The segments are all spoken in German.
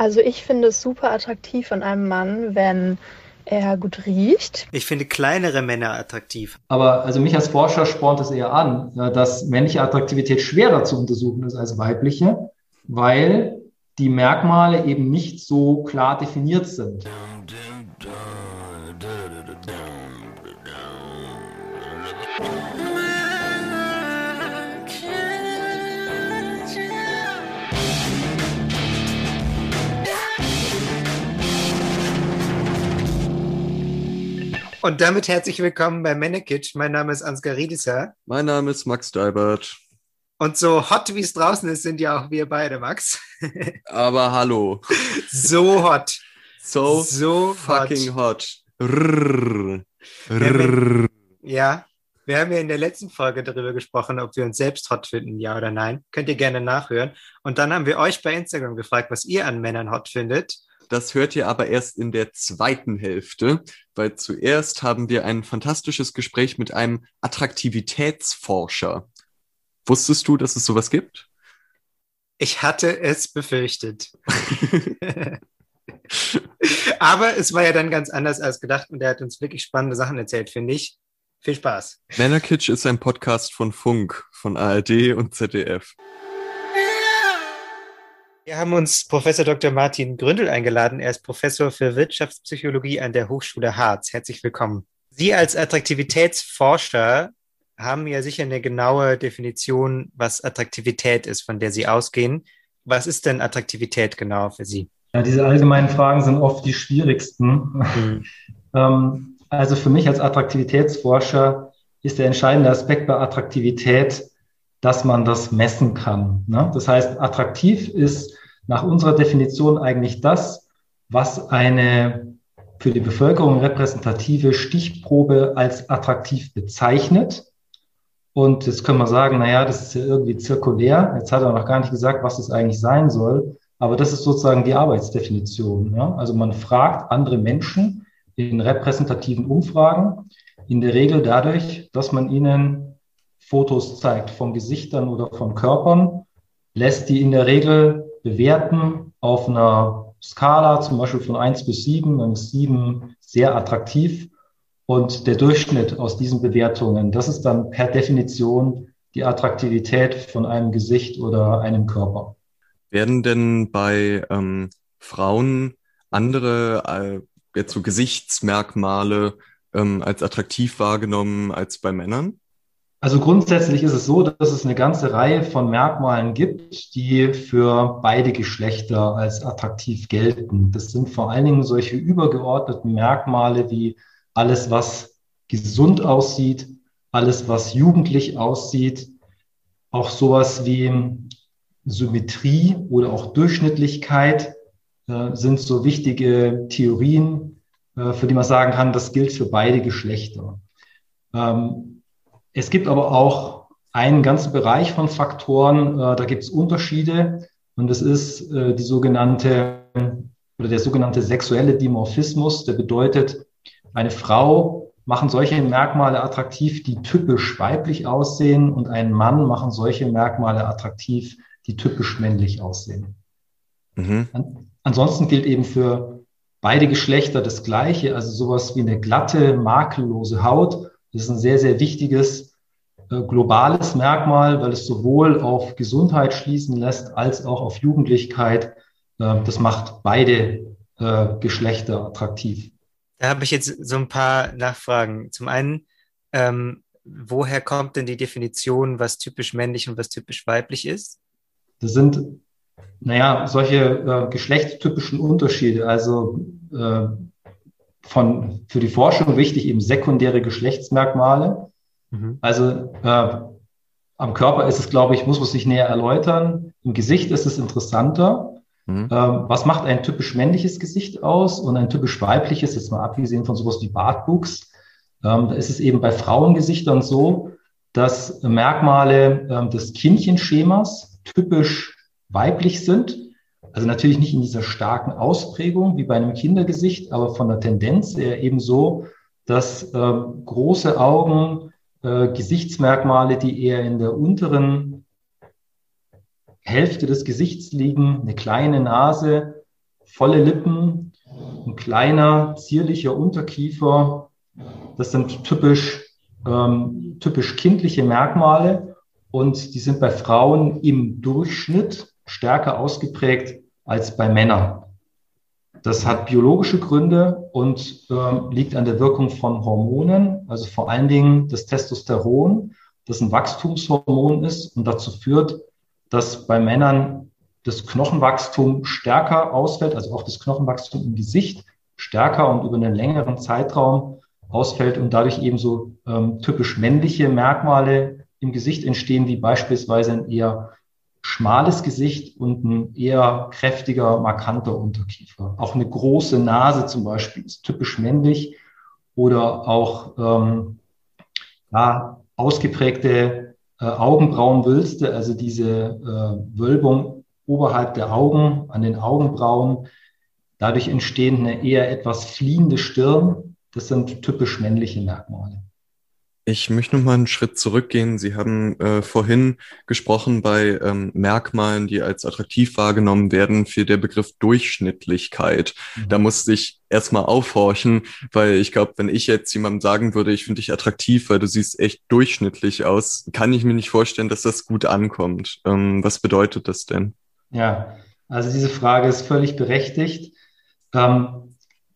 Also ich finde es super attraktiv an einem Mann, wenn er gut riecht. Ich finde kleinere Männer attraktiv. Aber also mich als Forscher spornt es eher an, dass männliche Attraktivität schwerer zu untersuchen ist als weibliche, weil die Merkmale eben nicht so klar definiert sind. Und damit herzlich willkommen bei Männerkitsch. Mein Name ist Ansgar Riedisser. Mein Name ist Max Deibert. Und so hot, wie es draußen ist, sind ja auch wir beide, Max. Aber hallo. So hot. So, so fucking hot. hot. Rrr. Rrr. Ja, wir haben ja in der letzten Folge darüber gesprochen, ob wir uns selbst hot finden, ja oder nein. Könnt ihr gerne nachhören. Und dann haben wir euch bei Instagram gefragt, was ihr an Männern hot findet. Das hört ihr aber erst in der zweiten Hälfte, weil zuerst haben wir ein fantastisches Gespräch mit einem Attraktivitätsforscher. Wusstest du, dass es sowas gibt? Ich hatte es befürchtet. aber es war ja dann ganz anders als gedacht und er hat uns wirklich spannende Sachen erzählt, finde ich. Viel Spaß. Männerkitsch ist ein Podcast von Funk, von ARD und ZDF. Wir haben uns Professor Dr. Martin Gründel eingeladen. Er ist Professor für Wirtschaftspsychologie an der Hochschule Harz. Herzlich willkommen. Sie als Attraktivitätsforscher haben ja sicher eine genaue Definition, was Attraktivität ist, von der Sie ausgehen. Was ist denn Attraktivität genau für Sie? Ja, diese allgemeinen Fragen sind oft die schwierigsten. Mhm. ähm, also für mich als Attraktivitätsforscher ist der entscheidende Aspekt bei Attraktivität, dass man das messen kann. Ne? Das heißt, attraktiv ist nach unserer Definition eigentlich das, was eine für die Bevölkerung repräsentative Stichprobe als attraktiv bezeichnet. Und jetzt können wir sagen, na ja, das ist ja irgendwie zirkulär. Jetzt hat er noch gar nicht gesagt, was es eigentlich sein soll. Aber das ist sozusagen die Arbeitsdefinition. Ja? Also man fragt andere Menschen in repräsentativen Umfragen, in der Regel dadurch, dass man ihnen Fotos zeigt von Gesichtern oder von Körpern, lässt die in der Regel bewerten auf einer Skala, zum Beispiel von eins bis sieben, dann ist sieben sehr attraktiv. Und der Durchschnitt aus diesen Bewertungen, das ist dann per Definition die Attraktivität von einem Gesicht oder einem Körper. Werden denn bei ähm, Frauen andere äh, jetzt so Gesichtsmerkmale ähm, als attraktiv wahrgenommen als bei Männern? Also grundsätzlich ist es so, dass es eine ganze Reihe von Merkmalen gibt, die für beide Geschlechter als attraktiv gelten. Das sind vor allen Dingen solche übergeordneten Merkmale wie alles, was gesund aussieht, alles, was jugendlich aussieht, auch sowas wie Symmetrie oder auch Durchschnittlichkeit äh, sind so wichtige Theorien, äh, für die man sagen kann, das gilt für beide Geschlechter. Ähm, es gibt aber auch einen ganzen Bereich von Faktoren, äh, da gibt es Unterschiede und das ist äh, die sogenannte oder der sogenannte sexuelle Dimorphismus, der bedeutet, eine Frau machen solche Merkmale attraktiv, die typisch weiblich aussehen und einen Mann machen solche Merkmale attraktiv, die typisch männlich aussehen. Mhm. ansonsten gilt eben für beide Geschlechter das Gleiche, also sowas wie eine glatte, makellose Haut das ist ein sehr, sehr wichtiges äh, globales Merkmal, weil es sowohl auf Gesundheit schließen lässt als auch auf Jugendlichkeit. Äh, das macht beide äh, Geschlechter attraktiv. Da habe ich jetzt so ein paar Nachfragen. Zum einen, ähm, woher kommt denn die Definition, was typisch männlich und was typisch weiblich ist? Das sind, naja, solche äh, geschlechtstypischen Unterschiede. Also von, für die Forschung wichtig eben sekundäre Geschlechtsmerkmale. Mhm. Also äh, am Körper ist es, glaube ich, muss man sich näher erläutern. Im Gesicht ist es interessanter. Mhm. Ähm, was macht ein typisch männliches Gesicht aus und ein typisch weibliches, jetzt mal abgesehen von sowas wie Bartwuchs? Ähm, da ist es eben bei Frauengesichtern so, dass Merkmale ähm, des Kindchenschemas typisch weiblich sind also natürlich nicht in dieser starken Ausprägung wie bei einem Kindergesicht, aber von der Tendenz eher eben so, dass äh, große Augen, äh, Gesichtsmerkmale, die eher in der unteren Hälfte des Gesichts liegen, eine kleine Nase, volle Lippen, ein kleiner, zierlicher Unterkiefer. Das sind typisch, ähm, typisch kindliche Merkmale und die sind bei Frauen im Durchschnitt stärker ausgeprägt als bei Männern. Das hat biologische Gründe und äh, liegt an der Wirkung von Hormonen, also vor allen Dingen das Testosteron, das ein Wachstumshormon ist und dazu führt, dass bei Männern das Knochenwachstum stärker ausfällt, also auch das Knochenwachstum im Gesicht stärker und über einen längeren Zeitraum ausfällt und dadurch eben so ähm, typisch männliche Merkmale im Gesicht entstehen, wie beispielsweise ein eher schmales Gesicht und ein eher kräftiger, markanter Unterkiefer. Auch eine große Nase zum Beispiel ist typisch männlich oder auch ähm, ja, ausgeprägte äh, Augenbrauenwülste, also diese äh, Wölbung oberhalb der Augen, an den Augenbrauen. Dadurch entstehen eine eher etwas fliehende Stirn. Das sind typisch männliche Merkmale. Ich möchte noch mal einen Schritt zurückgehen. Sie haben äh, vorhin gesprochen bei ähm, Merkmalen, die als attraktiv wahrgenommen werden, für der Begriff Durchschnittlichkeit. Mhm. Da musste ich erstmal aufhorchen, weil ich glaube, wenn ich jetzt jemandem sagen würde, ich finde dich attraktiv, weil du siehst echt durchschnittlich aus, kann ich mir nicht vorstellen, dass das gut ankommt. Ähm, was bedeutet das denn? Ja, also diese Frage ist völlig berechtigt. Ähm,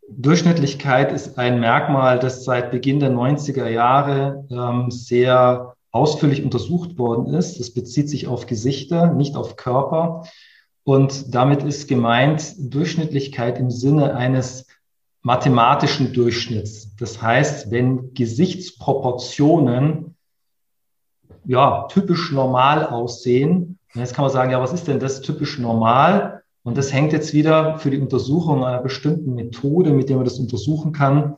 Durchschnittlichkeit ist ein Merkmal, das seit Beginn der 90er Jahre ähm, sehr ausführlich untersucht worden ist. Das bezieht sich auf Gesichter, nicht auf Körper. Und damit ist gemeint Durchschnittlichkeit im Sinne eines mathematischen Durchschnitts. Das heißt, wenn Gesichtsproportionen ja typisch normal aussehen, jetzt kann man sagen, ja, was ist denn das typisch normal? Und das hängt jetzt wieder für die Untersuchung einer bestimmten Methode, mit der man das untersuchen kann.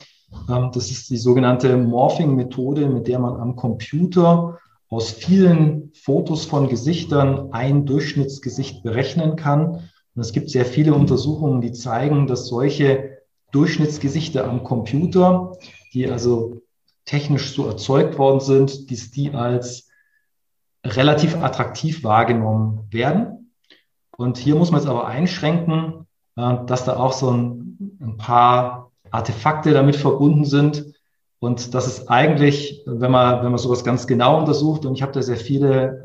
Ähm, das ist die sogenannte Morphing-Methode, mit der man am Computer aus vielen Fotos von Gesichtern ein Durchschnittsgesicht berechnen kann. Und es gibt sehr viele Untersuchungen, die zeigen, dass solche Durchschnittsgesichter am Computer, die also technisch so erzeugt worden sind, dass die als relativ attraktiv wahrgenommen werden. Und hier muss man es aber einschränken, äh, dass da auch so ein, paar Artefakte damit verbunden sind. Und das ist eigentlich, wenn man, wenn man sowas ganz genau untersucht, und ich habe da sehr viele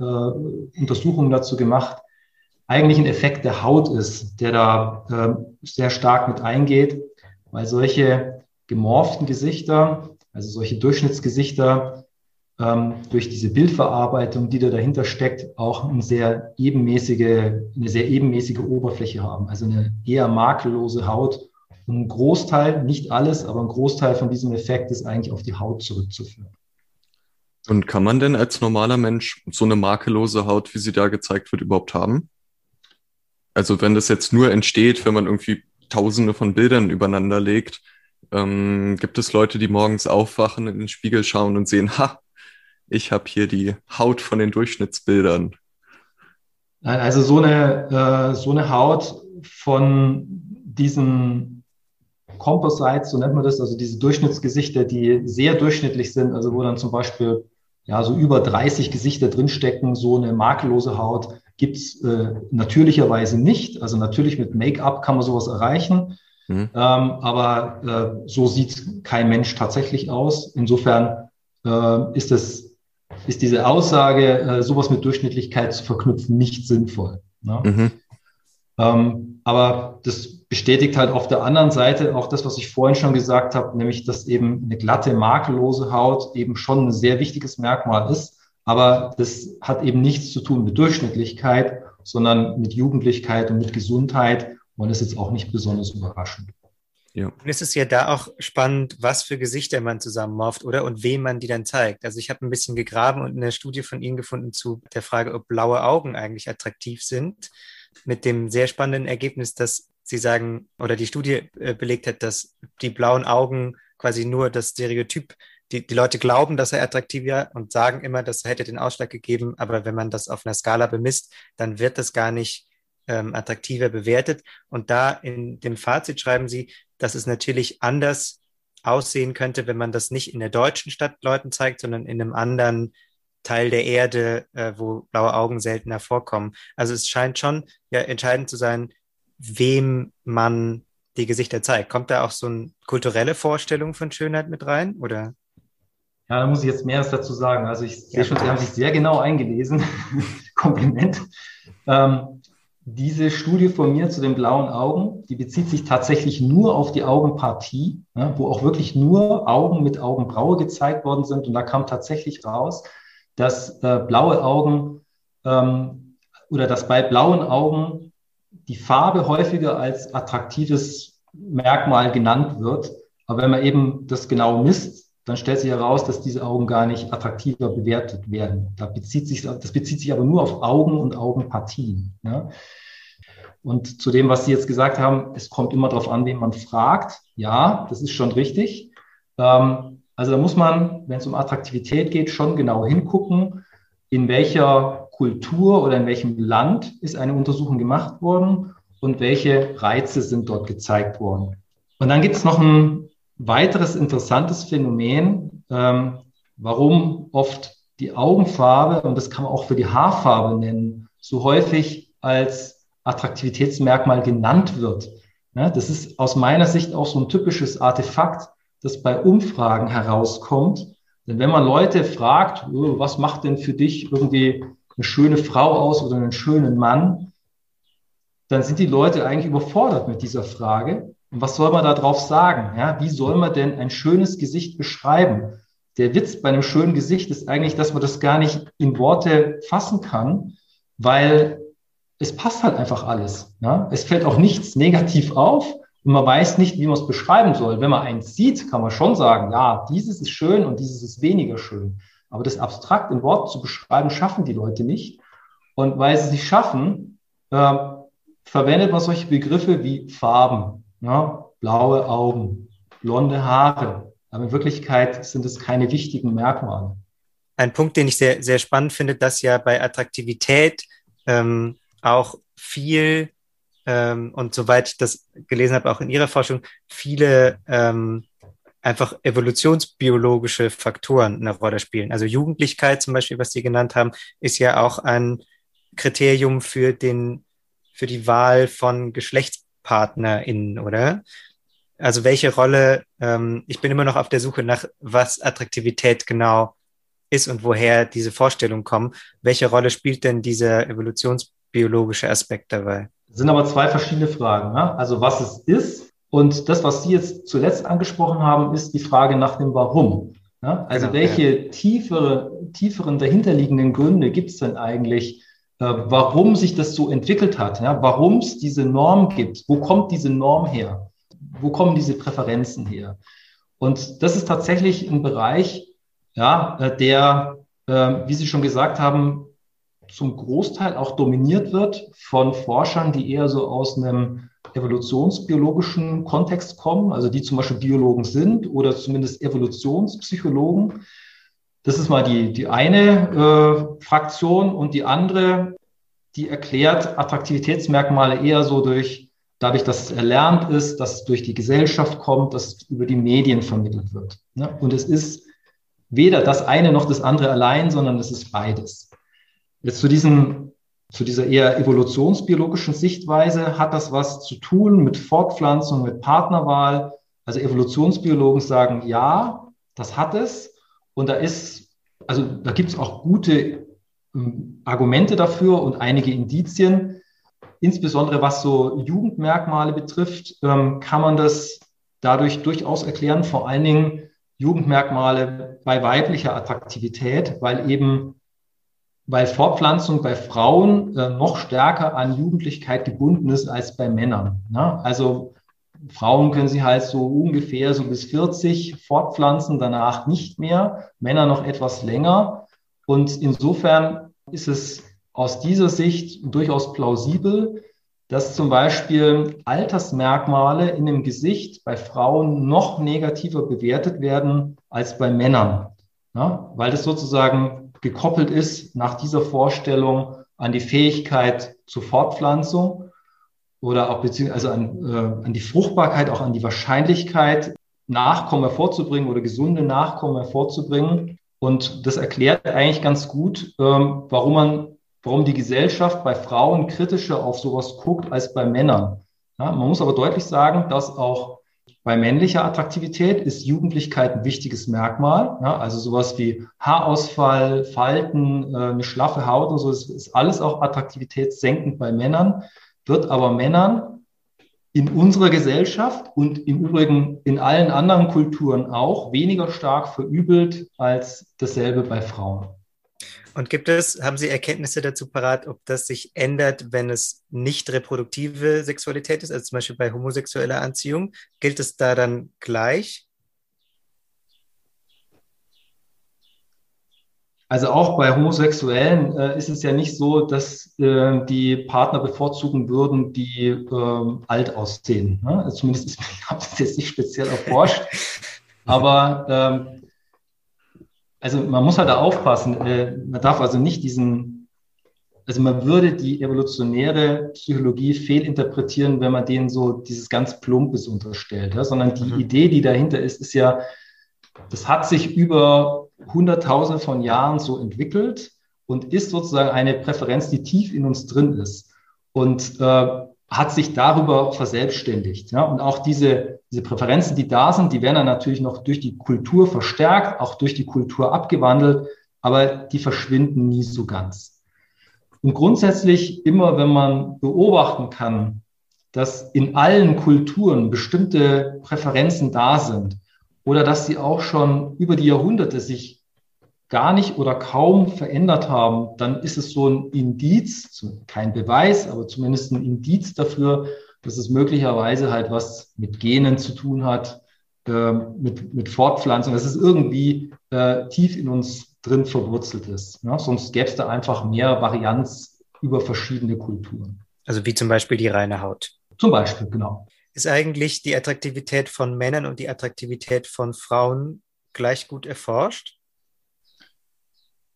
äh, Untersuchungen dazu gemacht, eigentlich ein Effekt der Haut ist, der da äh, sehr stark mit eingeht, weil solche gemorften Gesichter, also solche Durchschnittsgesichter, ähm, durch diese Bildverarbeitung, die da dahinter steckt, auch eine sehr ebenmäßige, eine sehr ebenmäßige Oberfläche haben. Also eine eher makellose Haut. Und ein Großteil, nicht alles, aber ein Großteil von diesem Effekt ist eigentlich auf die Haut zurückzuführen. Und kann man denn als normaler Mensch so eine makellose Haut, wie sie da gezeigt wird, überhaupt haben? Also wenn das jetzt nur entsteht, wenn man irgendwie tausende von Bildern übereinander legt, ähm, gibt es Leute, die morgens aufwachen, in den Spiegel schauen und sehen, ha, ich habe hier die Haut von den Durchschnittsbildern. Nein, also so eine, äh, so eine Haut von diesen Composites, so nennt man das, also diese Durchschnittsgesichter, die sehr durchschnittlich sind, also wo dann zum Beispiel ja so über 30 Gesichter drinstecken, so eine makellose Haut gibt's äh, natürlicherweise nicht. Also natürlich mit Make-up kann man sowas erreichen. Mhm. Ähm, aber äh, so sieht kein Mensch tatsächlich aus. Insofern äh, ist es ist diese Aussage, äh, sowas mit Durchschnittlichkeit zu verknüpfen, nicht sinnvoll. Ne? Mhm. Ähm, aber das bestätigt halt auf der anderen Seite auch das, was ich vorhin schon gesagt habe, nämlich, dass eben eine glatte, makellose Haut eben schon ein sehr wichtiges Merkmal ist. Aber das hat eben nichts zu tun mit Durchschnittlichkeit, sondern mit Jugendlichkeit und mit Gesundheit und ist jetzt auch nicht besonders überraschend. Ja. Und es ist ja da auch spannend, was für Gesichter man zusammenmorft, oder? Und wem man die dann zeigt. Also ich habe ein bisschen gegraben und eine Studie von Ihnen gefunden zu der Frage, ob blaue Augen eigentlich attraktiv sind. Mit dem sehr spannenden Ergebnis, dass Sie sagen, oder die Studie äh, belegt hat, dass die blauen Augen quasi nur das Stereotyp, die, die Leute glauben, dass er attraktiv war und sagen immer, das hätte den Ausschlag gegeben, aber wenn man das auf einer Skala bemisst, dann wird das gar nicht ähm, attraktiver bewertet. Und da in dem Fazit schreiben Sie, dass es natürlich anders aussehen könnte, wenn man das nicht in der deutschen Stadt Leuten zeigt, sondern in einem anderen Teil der Erde, äh, wo blaue Augen seltener vorkommen. Also es scheint schon ja entscheidend zu sein, wem man die Gesichter zeigt. Kommt da auch so eine kulturelle Vorstellung von Schönheit mit rein? Oder? Ja, da muss ich jetzt mehr dazu sagen. Also ich sehe schon, Sie haben sich sehr genau eingelesen. Kompliment. Ähm, diese Studie von mir zu den blauen Augen, die bezieht sich tatsächlich nur auf die Augenpartie, ja, wo auch wirklich nur Augen mit Augenbraue gezeigt worden sind. Und da kam tatsächlich raus, dass äh, blaue Augen ähm, oder dass bei blauen Augen die Farbe häufiger als attraktives Merkmal genannt wird. Aber wenn man eben das genau misst, dann stellt sich heraus, dass diese Augen gar nicht attraktiver bewertet werden. Da bezieht sich, das bezieht sich aber nur auf Augen und Augenpartien. Ja. Und zu dem, was Sie jetzt gesagt haben, es kommt immer darauf an, wen man fragt. Ja, das ist schon richtig. Ähm, also da muss man, wenn es um Attraktivität geht, schon genau hingucken, in welcher Kultur oder in welchem Land ist eine Untersuchung gemacht worden und welche Reize sind dort gezeigt worden. Und dann gibt es noch ein weiteres interessantes Phänomen, ähm, warum oft die Augenfarbe, und das kann man auch für die Haarfarbe nennen, so häufig als Attraktivitätsmerkmal genannt wird. Ja, das ist aus meiner Sicht auch so ein typisches Artefakt, das bei Umfragen herauskommt. Denn wenn man Leute fragt, oh, was macht denn für dich irgendwie eine schöne Frau aus oder einen schönen Mann, dann sind die Leute eigentlich überfordert mit dieser Frage, und was soll man da drauf sagen? Ja, wie soll man denn ein schönes Gesicht beschreiben? Der Witz bei einem schönen Gesicht ist eigentlich, dass man das gar nicht in Worte fassen kann, weil es passt halt einfach alles. Ja? Es fällt auch nichts negativ auf und man weiß nicht, wie man es beschreiben soll. Wenn man eins sieht, kann man schon sagen, ja, dieses ist schön und dieses ist weniger schön. Aber das abstrakt in Worten zu beschreiben, schaffen die Leute nicht. Und weil sie es nicht schaffen, äh, verwendet man solche Begriffe wie Farben, ja, blaue Augen, blonde Haare. Aber in Wirklichkeit sind es keine wichtigen Merkmale. Ein Punkt, den ich sehr, sehr spannend finde, dass ja bei Attraktivität ähm, auch viel ähm, und soweit ich das gelesen habe, auch in Ihrer Forschung, viele ähm, einfach evolutionsbiologische Faktoren eine Rolle spielen. Also Jugendlichkeit zum Beispiel, was Sie genannt haben, ist ja auch ein Kriterium für den, für die Wahl von Geschlechts PartnerInnen, oder? Also welche Rolle, ähm, ich bin immer noch auf der Suche nach, was Attraktivität genau ist und woher diese Vorstellungen kommen. Welche Rolle spielt denn dieser evolutionsbiologische Aspekt dabei? Das sind aber zwei verschiedene Fragen. Ne? Also was es ist und das, was Sie jetzt zuletzt angesprochen haben, ist die Frage nach dem Warum. Ne? Also genau, welche ja. tiefere, tieferen dahinterliegenden Gründe gibt es denn eigentlich, äh, warum sich das so entwickelt hat, ja, warum es diese Norm gibt, wo kommt diese Norm her, wo kommen diese Präferenzen her. Und das ist tatsächlich ein Bereich, ja, äh, der, äh, wie Sie schon gesagt haben, zum Großteil auch dominiert wird von Forschern, die eher so aus einem evolutionsbiologischen Kontext kommen, also die zum Beispiel Biologen sind oder zumindest Evolutionspsychologen. Das ist mal die, die eine äh, Fraktion und die andere, die erklärt Attraktivitätsmerkmale eher so durch, dadurch, dass es erlernt ist, dass es durch die Gesellschaft kommt, dass es über die Medien vermittelt wird. Ne? Und es ist weder das eine noch das andere allein, sondern es ist beides. Jetzt zu diesem zu dieser eher evolutionsbiologischen Sichtweise hat das was zu tun mit Fortpflanzung, mit Partnerwahl. Also Evolutionsbiologen sagen, ja, das hat es. Und da ist, also da gibt es auch gute ähm, Argumente dafür und einige Indizien. Insbesondere was so Jugendmerkmale betrifft, ähm, kann man das dadurch durchaus erklären, vor allen Dingen Jugendmerkmale bei weiblicher Attraktivität, weil eben weil Fortpflanzung bei Frauen äh, noch stärker an Jugendlichkeit gebunden ist als bei Männern. Ne? Also Frauen können sie halt so ungefähr so bis 40 fortpflanzen, danach nicht mehr, Männer noch etwas länger. Und insofern ist es aus dieser Sicht durchaus plausibel, dass zum Beispiel Altersmerkmale in dem Gesicht bei Frauen noch negativer bewertet werden als bei Männern. Ja, weil das sozusagen gekoppelt ist nach dieser Vorstellung an die Fähigkeit zur Fortpflanzung oder auch beziehungsweise an, äh, an die Fruchtbarkeit, auch an die Wahrscheinlichkeit, Nachkommen hervorzubringen oder gesunde Nachkommen hervorzubringen. Und das erklärt eigentlich ganz gut, ähm, warum man, warum die Gesellschaft bei Frauen kritischer auf sowas guckt als bei Männern. Ja, man muss aber deutlich sagen, dass auch bei männlicher Attraktivität ist Jugendlichkeit ein wichtiges Merkmal. Ja, also sowas wie Haarausfall, Falten, äh, eine schlaffe Haut und so, das ist alles auch attraktivitätssenkend bei Männern, wird aber Männern in unserer Gesellschaft und im Übrigen in allen anderen Kulturen auch weniger stark verübelt als dasselbe bei Frauen. Und gibt es, haben Sie Erkenntnisse dazu parat, ob das sich ändert, wenn es nicht reproduktive Sexualität ist, also zum Beispiel bei homosexueller Anziehung? Gilt es da dann gleich? Also auch bei Homosexuellen äh, ist es ja nicht so, dass äh, die Partner bevorzugen würden, die äh, alt aussehen. Ne? Also zumindest ist, ich habe das jetzt nicht speziell erforscht. Aber ähm, also man muss halt da aufpassen. Äh, man darf also nicht diesen, also man würde die evolutionäre Psychologie fehlinterpretieren, wenn man denen so dieses ganz Plumpes unterstellt, ja? sondern die mhm. Idee, die dahinter ist, ist ja, das hat sich über Hunderttausende von Jahren so entwickelt und ist sozusagen eine Präferenz, die tief in uns drin ist. Und äh, hat sich darüber verselbstständigt. Ja? Und auch diese, diese Präferenzen, die da sind, die werden dann natürlich noch durch die Kultur verstärkt, auch durch die Kultur abgewandelt, aber die verschwinden nie so ganz. Und grundsätzlich immer, wenn man beobachten kann, dass in allen Kulturen bestimmte Präferenzen da sind oder dass sie auch schon über die Jahrhunderte sich gar nicht oder kaum verändert haben, dann ist es so ein Indiz, kein Beweis, aber zumindest ein Indiz dafür, dass es möglicherweise halt was mit Genen zu tun hat, äh, mit, mit Fortpflanzung, dass es irgendwie äh, tief in uns drin verwurzelt ist. Ja? Sonst gäbe es da einfach mehr Varianz über verschiedene Kulturen. Also wie zum Beispiel die reine Haut. Zum Beispiel, genau. Ist eigentlich die Attraktivität von Männern und die Attraktivität von Frauen gleich gut erforscht?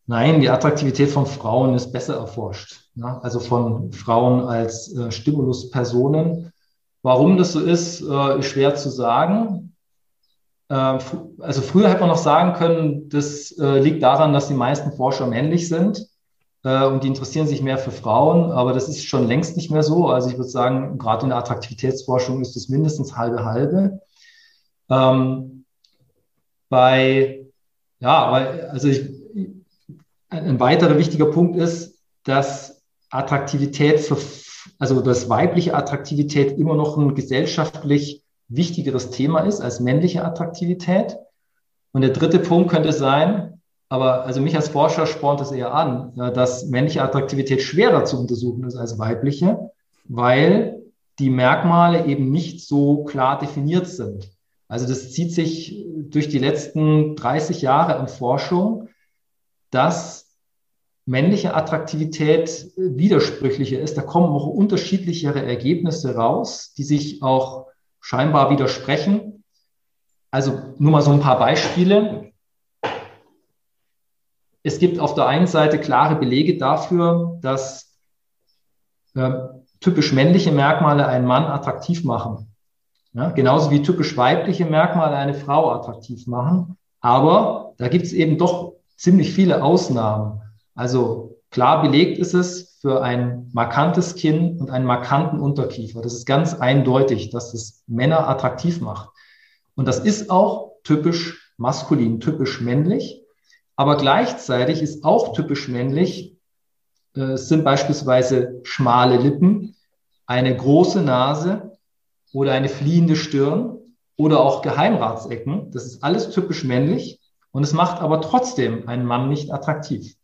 Nein, die Attraktivität von Frauen ist besser erforscht. Ja? Also von Frauen als äh, Stimuluspersonen. Warum das so ist, äh, ist schwer zu sagen. Äh, also früher hätte man noch sagen können, das äh, liegt daran, dass die meisten Forscher männlich sind äh, und die interessieren sich mehr für Frauen, aber das ist schon längst nicht mehr so. Also ich würde sagen, gerade in der Attraktivitätsforschung ist es mindestens halbe halbe. Ähm, bei, ja, weil, also ich, ein weiterer wichtiger Punkt ist, dass Attraktivität für, also dass weibliche Attraktivität immer noch ein gesellschaftlich wichtigeres Thema ist als männliche Attraktivität. Und der dritte Punkt könnte sein, aber also mich als Forscher spornt es eher an, dass männliche Attraktivität schwerer zu untersuchen ist als weibliche, weil die Merkmale eben nicht so klar definiert sind. Also das zieht sich durch die letzten 30 Jahre an Forschung, dass männliche Attraktivität widersprüchlicher ist. Da kommen auch unterschiedlichere Ergebnisse raus, die sich auch scheinbar widersprechen. Also nur mal so ein paar Beispiele. Es gibt auf der einen Seite klare Belege dafür, dass äh, typisch männliche Merkmale einen Mann attraktiv machen. Ja, genauso wie typisch weibliche Merkmale eine Frau attraktiv machen. Aber da gibt es eben doch ziemlich viele Ausnahmen. Also klar belegt ist es für ein markantes Kinn und einen markanten Unterkiefer. Das ist ganz eindeutig, dass es Männer attraktiv macht. Und das ist auch typisch maskulin, typisch männlich. Aber gleichzeitig ist auch typisch männlich, äh, sind beispielsweise schmale Lippen, eine große Nase oder eine fliehende Stirn oder auch Geheimratsecken. Das ist alles typisch männlich. Und es macht aber trotzdem einen Mann nicht attraktiv.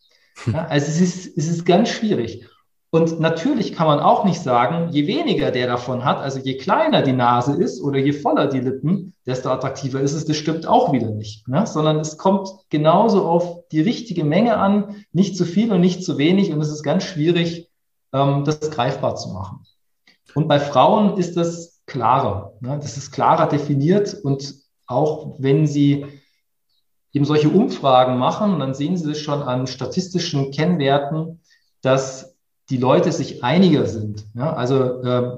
Ja, also es ist, es ist ganz schwierig. Und natürlich kann man auch nicht sagen, je weniger der davon hat, also je kleiner die Nase ist oder je voller die Lippen, desto attraktiver ist es. Das stimmt auch wieder nicht, ne? sondern es kommt genauso auf die richtige Menge an, nicht zu viel und nicht zu wenig. Und es ist ganz schwierig, ähm, das greifbar zu machen. Und bei Frauen ist das klarer. Ne? Das ist klarer definiert und auch wenn sie eben solche Umfragen machen, dann sehen Sie das schon an statistischen Kennwerten, dass die Leute sich einiger sind. Ja, also äh,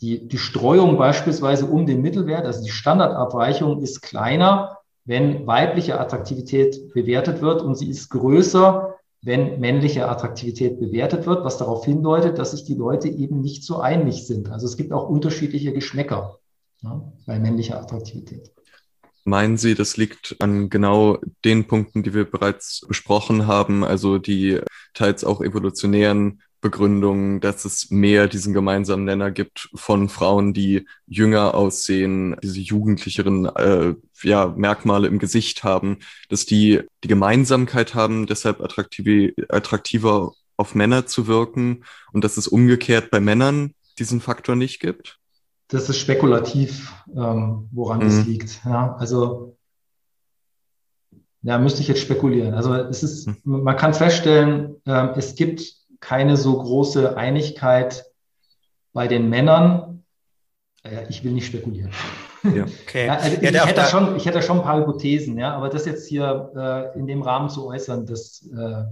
die, die Streuung beispielsweise um den Mittelwert, also die Standardabweichung ist kleiner, wenn weibliche Attraktivität bewertet wird und sie ist größer, wenn männliche Attraktivität bewertet wird, was darauf hindeutet, dass sich die Leute eben nicht so einig sind. Also es gibt auch unterschiedliche Geschmäcker ja, bei männlicher Attraktivität. Meinen Sie, das liegt an genau den Punkten, die wir bereits besprochen haben, also die teils auch evolutionären Begründungen, dass es mehr diesen gemeinsamen Nenner gibt von Frauen, die jünger aussehen, diese jugendlicheren äh, ja, Merkmale im Gesicht haben, dass die die Gemeinsamkeit haben, deshalb attraktiv, attraktiver auf Männer zu wirken und dass es umgekehrt bei Männern diesen Faktor nicht gibt? Das ist spekulativ, ähm, woran mhm. das liegt. Ja, also ja, müsste ich jetzt spekulieren. Also es ist, mhm. man kann feststellen, äh, es gibt keine so große Einigkeit bei den Männern. Äh, ich will nicht spekulieren. Ja, okay. ja, also ich, hätte schon, ich hätte schon ein paar Hypothesen, ja, aber das jetzt hier äh, in dem Rahmen zu äußern, das äh,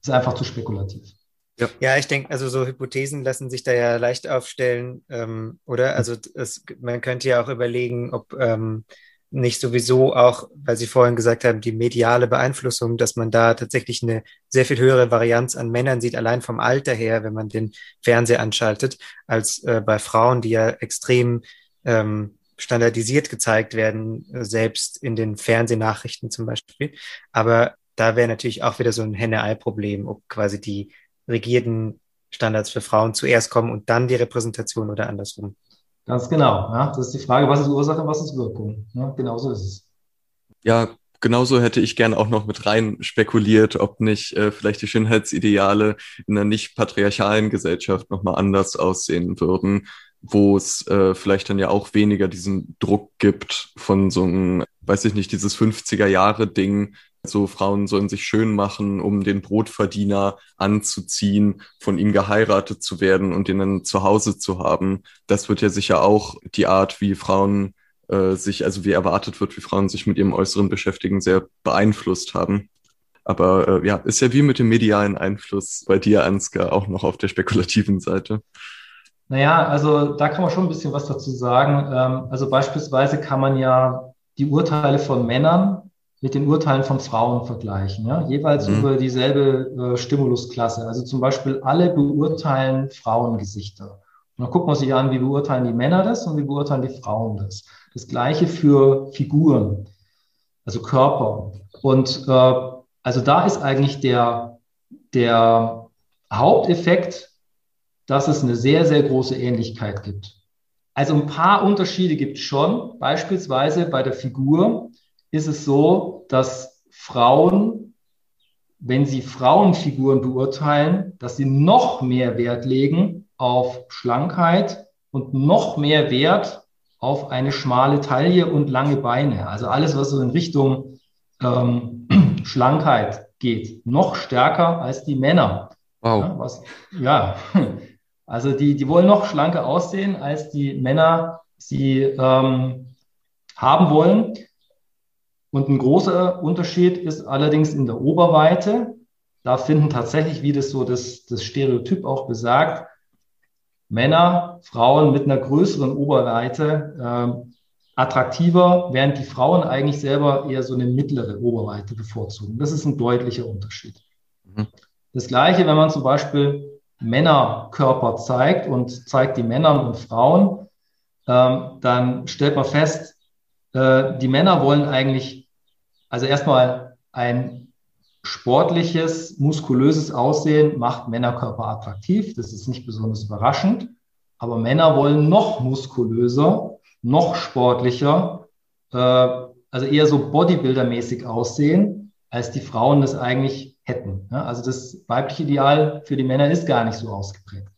ist einfach zu spekulativ. Ja, ja ich denke, also so Hypothesen lassen sich da ja leicht aufstellen, ähm, oder? Also es, man könnte ja auch überlegen, ob ähm, nicht sowieso auch, weil Sie vorhin gesagt haben, die mediale Beeinflussung, dass man da tatsächlich eine sehr viel höhere Varianz an Männern sieht, allein vom Alter her, wenn man den Fernseher anschaltet, als äh, bei Frauen, die ja extrem ähm, standardisiert gezeigt werden, selbst in den Fernsehnachrichten zum Beispiel. Aber da wäre natürlich auch wieder so ein Henne-Ei-Problem, ob quasi die rigiden Standards für Frauen zuerst kommen und dann die Repräsentation oder andersrum. Ganz genau. Ja. Das ist die Frage, was ist Ursache, was ist Wirkung. Ja, genauso ist es. Ja, genauso hätte ich gern auch noch mit rein spekuliert, ob nicht äh, vielleicht die Schönheitsideale in einer nicht patriarchalen Gesellschaft nochmal anders aussehen würden, wo es äh, vielleicht dann ja auch weniger diesen Druck gibt von so einem, weiß ich nicht, dieses 50er Jahre Ding, so Frauen sollen sich schön machen, um den Brotverdiener anzuziehen, von ihm geheiratet zu werden und ihn dann zu Hause zu haben. Das wird ja sicher auch die Art, wie Frauen äh, sich, also wie erwartet wird, wie Frauen sich mit ihrem Äußeren beschäftigen, sehr beeinflusst haben. Aber äh, ja, ist ja wie mit dem medialen Einfluss bei dir, Ansgar, auch noch auf der spekulativen Seite. Naja, also da kann man schon ein bisschen was dazu sagen. Ähm, also beispielsweise kann man ja die Urteile von Männern mit den Urteilen von Frauen vergleichen, ja? jeweils mhm. über dieselbe äh, Stimulusklasse. Also zum Beispiel alle beurteilen Frauengesichter. Und dann guckt man sich an, wie beurteilen die Männer das und wie beurteilen die Frauen das. Das gleiche für Figuren, also Körper. Und äh, also da ist eigentlich der, der Haupteffekt, dass es eine sehr, sehr große Ähnlichkeit gibt. Also ein paar Unterschiede gibt es schon, beispielsweise bei der Figur ist es so, dass Frauen, wenn sie Frauenfiguren beurteilen, dass sie noch mehr Wert legen auf Schlankheit und noch mehr Wert auf eine schmale Taille und lange Beine. Also alles, was so in Richtung ähm, Schlankheit geht, noch stärker als die Männer. Wow. Ja, was, ja. also die, die wollen noch schlanker aussehen, als die Männer sie ähm, haben wollen. Und ein großer Unterschied ist allerdings in der Oberweite. Da finden tatsächlich, wie das so das, das Stereotyp auch besagt, Männer, Frauen mit einer größeren Oberweite äh, attraktiver, während die Frauen eigentlich selber eher so eine mittlere Oberweite bevorzugen. Das ist ein deutlicher Unterschied. Mhm. Das gleiche, wenn man zum Beispiel Männerkörper zeigt und zeigt die Männern und Frauen, ähm, dann stellt man fest, äh, die Männer wollen eigentlich, also erstmal ein sportliches, muskulöses Aussehen macht Männerkörper attraktiv. Das ist nicht besonders überraschend. Aber Männer wollen noch muskulöser, noch sportlicher, äh, also eher so Bodybuilder-mäßig aussehen, als die Frauen das eigentlich hätten. Ja, also das weibliche Ideal für die Männer ist gar nicht so ausgeprägt.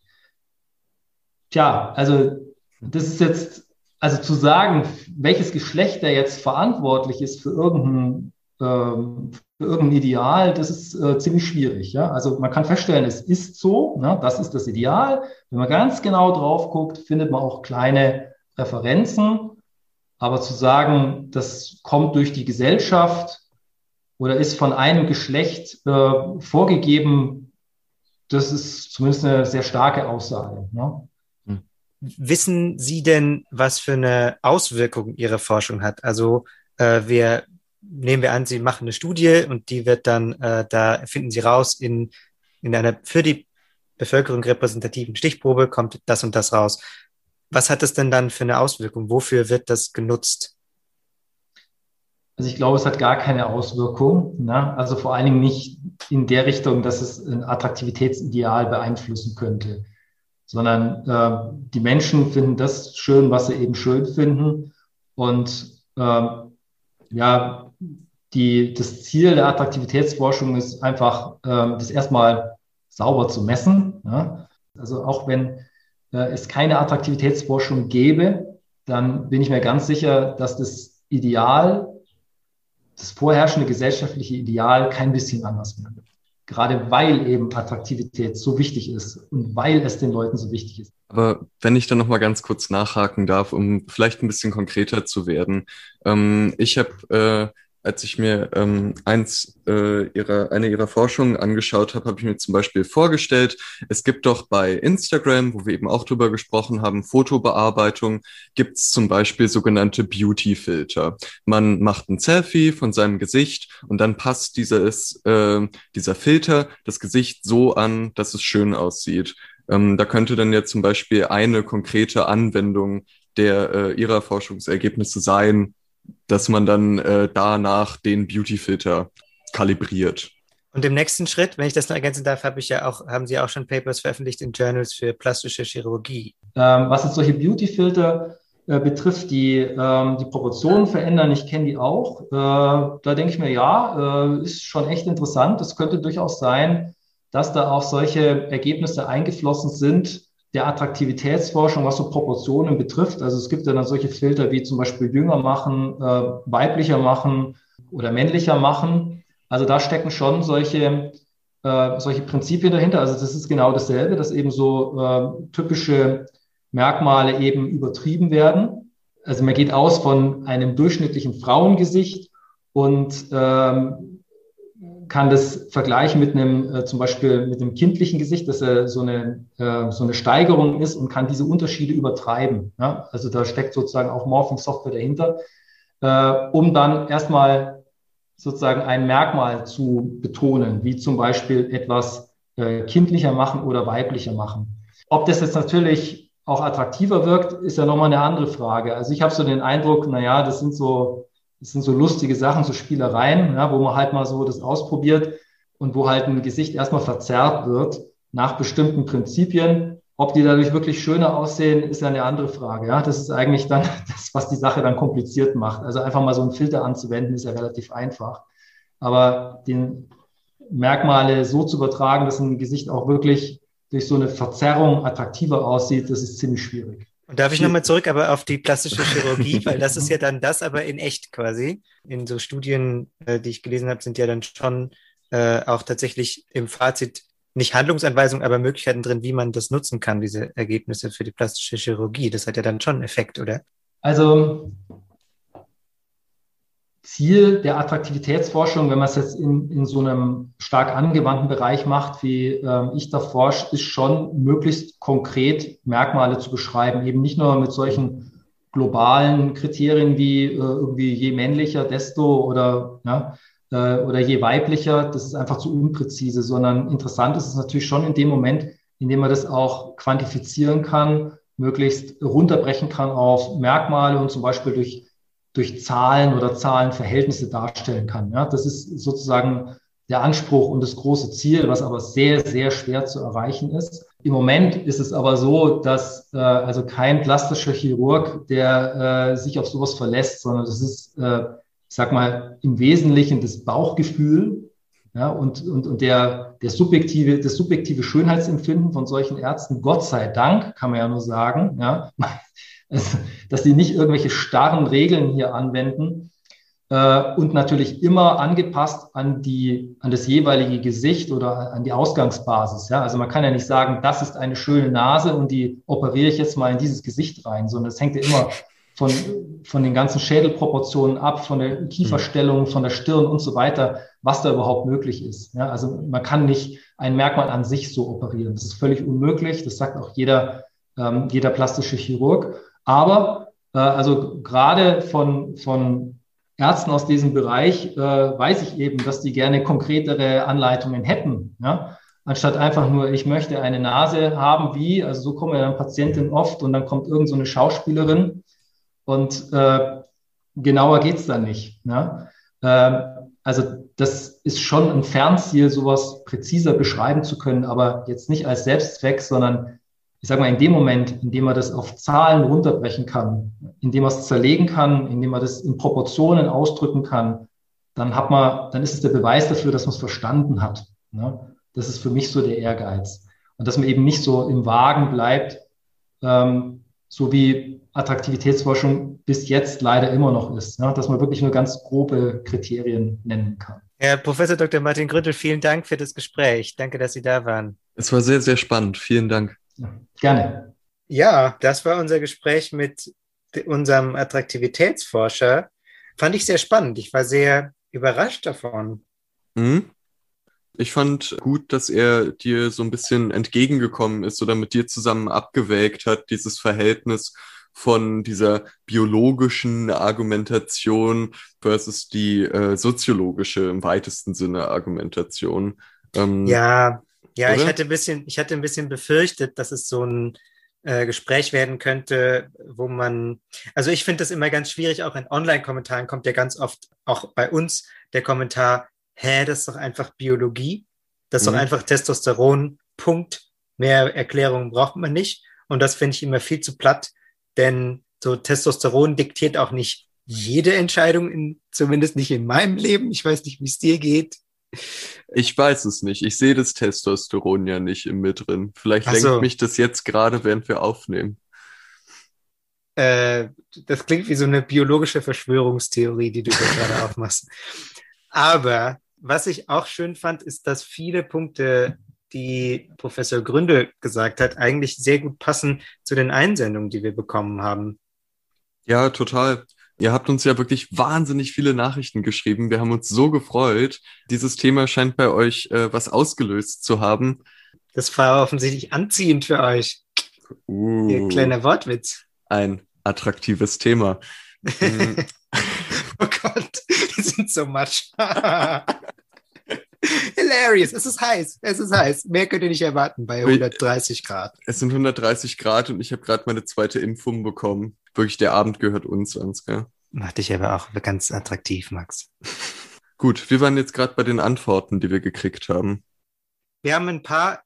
Tja, also das ist jetzt also zu sagen, welches Geschlecht da jetzt verantwortlich ist für irgendein, ähm, für irgendein Ideal, das ist äh, ziemlich schwierig. Ja? Also man kann feststellen, es ist so, ne? das ist das Ideal. Wenn man ganz genau drauf guckt, findet man auch kleine Referenzen. Aber zu sagen, das kommt durch die Gesellschaft oder ist von einem Geschlecht äh, vorgegeben, das ist zumindest eine sehr starke Aussage. Ne? Wissen Sie denn, was für eine Auswirkung Ihre Forschung hat? Also äh, wir nehmen wir an, Sie machen eine Studie und die wird dann, äh, da finden Sie raus, in, in einer für die Bevölkerung repräsentativen Stichprobe kommt das und das raus. Was hat das denn dann für eine Auswirkung? Wofür wird das genutzt? Also ich glaube, es hat gar keine Auswirkung. Ne? Also vor allen Dingen nicht in der Richtung, dass es ein Attraktivitätsideal beeinflussen könnte, sondern äh, die Menschen finden das schön, was sie eben schön finden. Und äh, ja, die, das Ziel der Attraktivitätsforschung ist einfach, äh, das erstmal sauber zu messen. Ja? Also auch wenn äh, es keine Attraktivitätsforschung gäbe, dann bin ich mir ganz sicher, dass das Ideal, das vorherrschende gesellschaftliche Ideal kein bisschen anders wäre. Gerade weil eben Attraktivität so wichtig ist und weil es den Leuten so wichtig ist. Aber wenn ich dann noch mal ganz kurz nachhaken darf, um vielleicht ein bisschen konkreter zu werden. Ähm, ich habe äh, als ich mir ähm, eins äh, ihrer, eine ihrer Forschungen angeschaut habe, habe ich mir zum Beispiel vorgestellt, es gibt doch bei Instagram, wo wir eben auch drüber gesprochen haben, Fotobearbeitung, gibt es zum Beispiel sogenannte Beauty-Filter. Man macht ein Selfie von seinem Gesicht und dann passt dieses, äh, dieser Filter das Gesicht so an, dass es schön aussieht. Ähm, da könnte dann ja zum Beispiel eine konkrete Anwendung der äh, ihrer Forschungsergebnisse sein, dass man dann äh, danach den Beauty-Filter kalibriert. Und im nächsten Schritt, wenn ich das noch ergänzen darf, habe ich ja auch, haben Sie auch schon Papers veröffentlicht in Journals für plastische Chirurgie. Ähm, was jetzt solche Beauty-Filter äh, betrifft, die ähm, die Proportionen verändern, ich kenne die auch. Äh, da denke ich mir, ja, äh, ist schon echt interessant. Es könnte durchaus sein, dass da auch solche Ergebnisse eingeflossen sind, der Attraktivitätsforschung, was so Proportionen betrifft. Also es gibt ja dann solche Filter wie zum Beispiel jünger machen, äh, weiblicher machen oder männlicher machen. Also da stecken schon solche, äh, solche Prinzipien dahinter. Also das ist genau dasselbe, dass eben so äh, typische Merkmale eben übertrieben werden. Also man geht aus von einem durchschnittlichen Frauengesicht und ähm, kann das vergleichen mit einem, äh, zum Beispiel mit einem kindlichen Gesicht, dass er so eine, äh, so eine Steigerung ist und kann diese Unterschiede übertreiben. Ja? Also da steckt sozusagen auch Morphing-Software dahinter, äh, um dann erstmal sozusagen ein Merkmal zu betonen, wie zum Beispiel etwas äh, kindlicher machen oder weiblicher machen. Ob das jetzt natürlich auch attraktiver wirkt, ist ja nochmal eine andere Frage. Also ich habe so den Eindruck, naja, das sind so das sind so lustige Sachen, so Spielereien, ja, wo man halt mal so das ausprobiert und wo halt ein Gesicht erstmal verzerrt wird nach bestimmten Prinzipien. Ob die dadurch wirklich schöner aussehen, ist ja eine andere Frage. Ja, das ist eigentlich dann das, was die Sache dann kompliziert macht. Also einfach mal so einen Filter anzuwenden, ist ja relativ einfach. Aber den Merkmale so zu übertragen, dass ein Gesicht auch wirklich durch so eine Verzerrung attraktiver aussieht, das ist ziemlich schwierig. Und darf ich nochmal zurück aber auf die plastische Chirurgie, weil das ist ja dann das, aber in echt quasi. In so Studien, äh, die ich gelesen habe, sind ja dann schon äh, auch tatsächlich im Fazit nicht Handlungsanweisungen, aber Möglichkeiten drin, wie man das nutzen kann, diese Ergebnisse für die plastische Chirurgie. Das hat ja dann schon einen Effekt, oder? Also Ziel der Attraktivitätsforschung, wenn man es jetzt in, in so einem stark angewandten Bereich macht, wie äh, ich da forsche, ist schon möglichst konkret Merkmale zu beschreiben, eben nicht nur mit solchen globalen Kriterien wie äh, irgendwie je männlicher, desto oder, ja, äh, oder je weiblicher, das ist einfach zu unpräzise, sondern interessant ist es natürlich schon in dem Moment, in dem man das auch quantifizieren kann, möglichst runterbrechen kann auf Merkmale und zum Beispiel durch durch Zahlen oder Zahlenverhältnisse darstellen kann. Ja, das ist sozusagen der Anspruch und das große Ziel, was aber sehr, sehr schwer zu erreichen ist. Im Moment ist es aber so, dass äh, also kein plastischer Chirurg, der äh, sich auf sowas verlässt, sondern das ist, äh, ich sag mal, im Wesentlichen das Bauchgefühl ja, und, und, und der, der subjektive, das subjektive Schönheitsempfinden von solchen Ärzten, Gott sei Dank, kann man ja nur sagen, ja, dass sie nicht irgendwelche starren Regeln hier anwenden äh, und natürlich immer angepasst an die, an das jeweilige Gesicht oder an die Ausgangsbasis. Ja, also man kann ja nicht sagen, das ist eine schöne Nase und die operiere ich jetzt mal in dieses Gesicht rein, sondern es hängt ja immer von, von den ganzen Schädelproportionen ab, von der Kieferstellung, von der Stirn und so weiter, was da überhaupt möglich ist. Ja, also man kann nicht ein Merkmal an sich so operieren. Das ist völlig unmöglich. Das sagt auch jeder, ähm, jeder plastische Chirurg. Aber äh, also gerade von, von Ärzten aus diesem Bereich äh, weiß ich eben, dass die gerne konkretere Anleitungen hätten. Ja? Anstatt einfach nur, ich möchte eine Nase haben, wie, also so kommen ja dann Patienten oft und dann kommt irgend so eine Schauspielerin und äh, genauer geht's dann nicht. Ne? Äh, also das ist schon ein Fernziel, sowas präziser beschreiben zu können, aber jetzt nicht als Selbstzweck, sondern ich sage mal, in dem Moment, in dem man das auf Zahlen runterbrechen kann, in dem man es zerlegen kann, in dem man das in Proportionen ausdrücken kann, dann hat man, dann ist es der Beweis dafür, dass man es verstanden hat. Ne? Das ist für mich so der Ehrgeiz. Und dass man eben nicht so im Wagen bleibt, ähm, so wie Attraktivitätsforschung bis jetzt leider immer noch ist, ne? dass man wirklich nur ganz grobe Kriterien nennen kann. Herr Professor Dr. Martin Grüttel, vielen Dank für das Gespräch. Danke, dass Sie da waren. Es war sehr, sehr spannend. Vielen Dank. Ja, gerne. Ja, das war unser Gespräch mit unserem Attraktivitätsforscher. Fand ich sehr spannend. Ich war sehr überrascht davon. Mhm. Ich fand gut, dass er dir so ein bisschen entgegengekommen ist oder mit dir zusammen abgewägt hat, dieses Verhältnis von dieser biologischen Argumentation versus die äh, soziologische im weitesten Sinne Argumentation. Ähm, ja, ja, oder? ich hatte ein bisschen, ich hatte ein bisschen befürchtet, dass es so ein äh, Gespräch werden könnte, wo man, also ich finde das immer ganz schwierig, auch in Online-Kommentaren kommt ja ganz oft auch bei uns der Kommentar, hä, das ist doch einfach Biologie, das ist mhm. doch einfach Testosteron, Punkt. Mehr Erklärungen braucht man nicht. Und das finde ich immer viel zu platt, denn so Testosteron diktiert auch nicht jede Entscheidung, in, zumindest nicht in meinem Leben. Ich weiß nicht, wie es dir geht. Ich weiß es nicht. Ich sehe das Testosteron ja nicht in mir drin. Vielleicht Ach lenkt so. mich das jetzt gerade, während wir aufnehmen. Äh, das klingt wie so eine biologische Verschwörungstheorie, die du gerade aufmachst. Aber was ich auch schön fand, ist, dass viele Punkte, die Professor Gründe gesagt hat, eigentlich sehr gut passen zu den Einsendungen, die wir bekommen haben. Ja, total. Ihr habt uns ja wirklich wahnsinnig viele Nachrichten geschrieben. Wir haben uns so gefreut. Dieses Thema scheint bei euch äh, was ausgelöst zu haben. Das war offensichtlich anziehend für euch. Uh, Ihr kleiner Wortwitz. Ein attraktives Thema. oh Gott, die sind so matsch. Hilarious. Es ist heiß. Es ist heiß. Mehr könnt ihr nicht erwarten bei 130 Grad. Es sind 130 Grad und ich habe gerade meine zweite Impfung bekommen. Wirklich, der Abend gehört uns, Ansgar. Macht dich aber auch ganz attraktiv, Max. Gut, wir waren jetzt gerade bei den Antworten, die wir gekriegt haben. Wir haben ein paar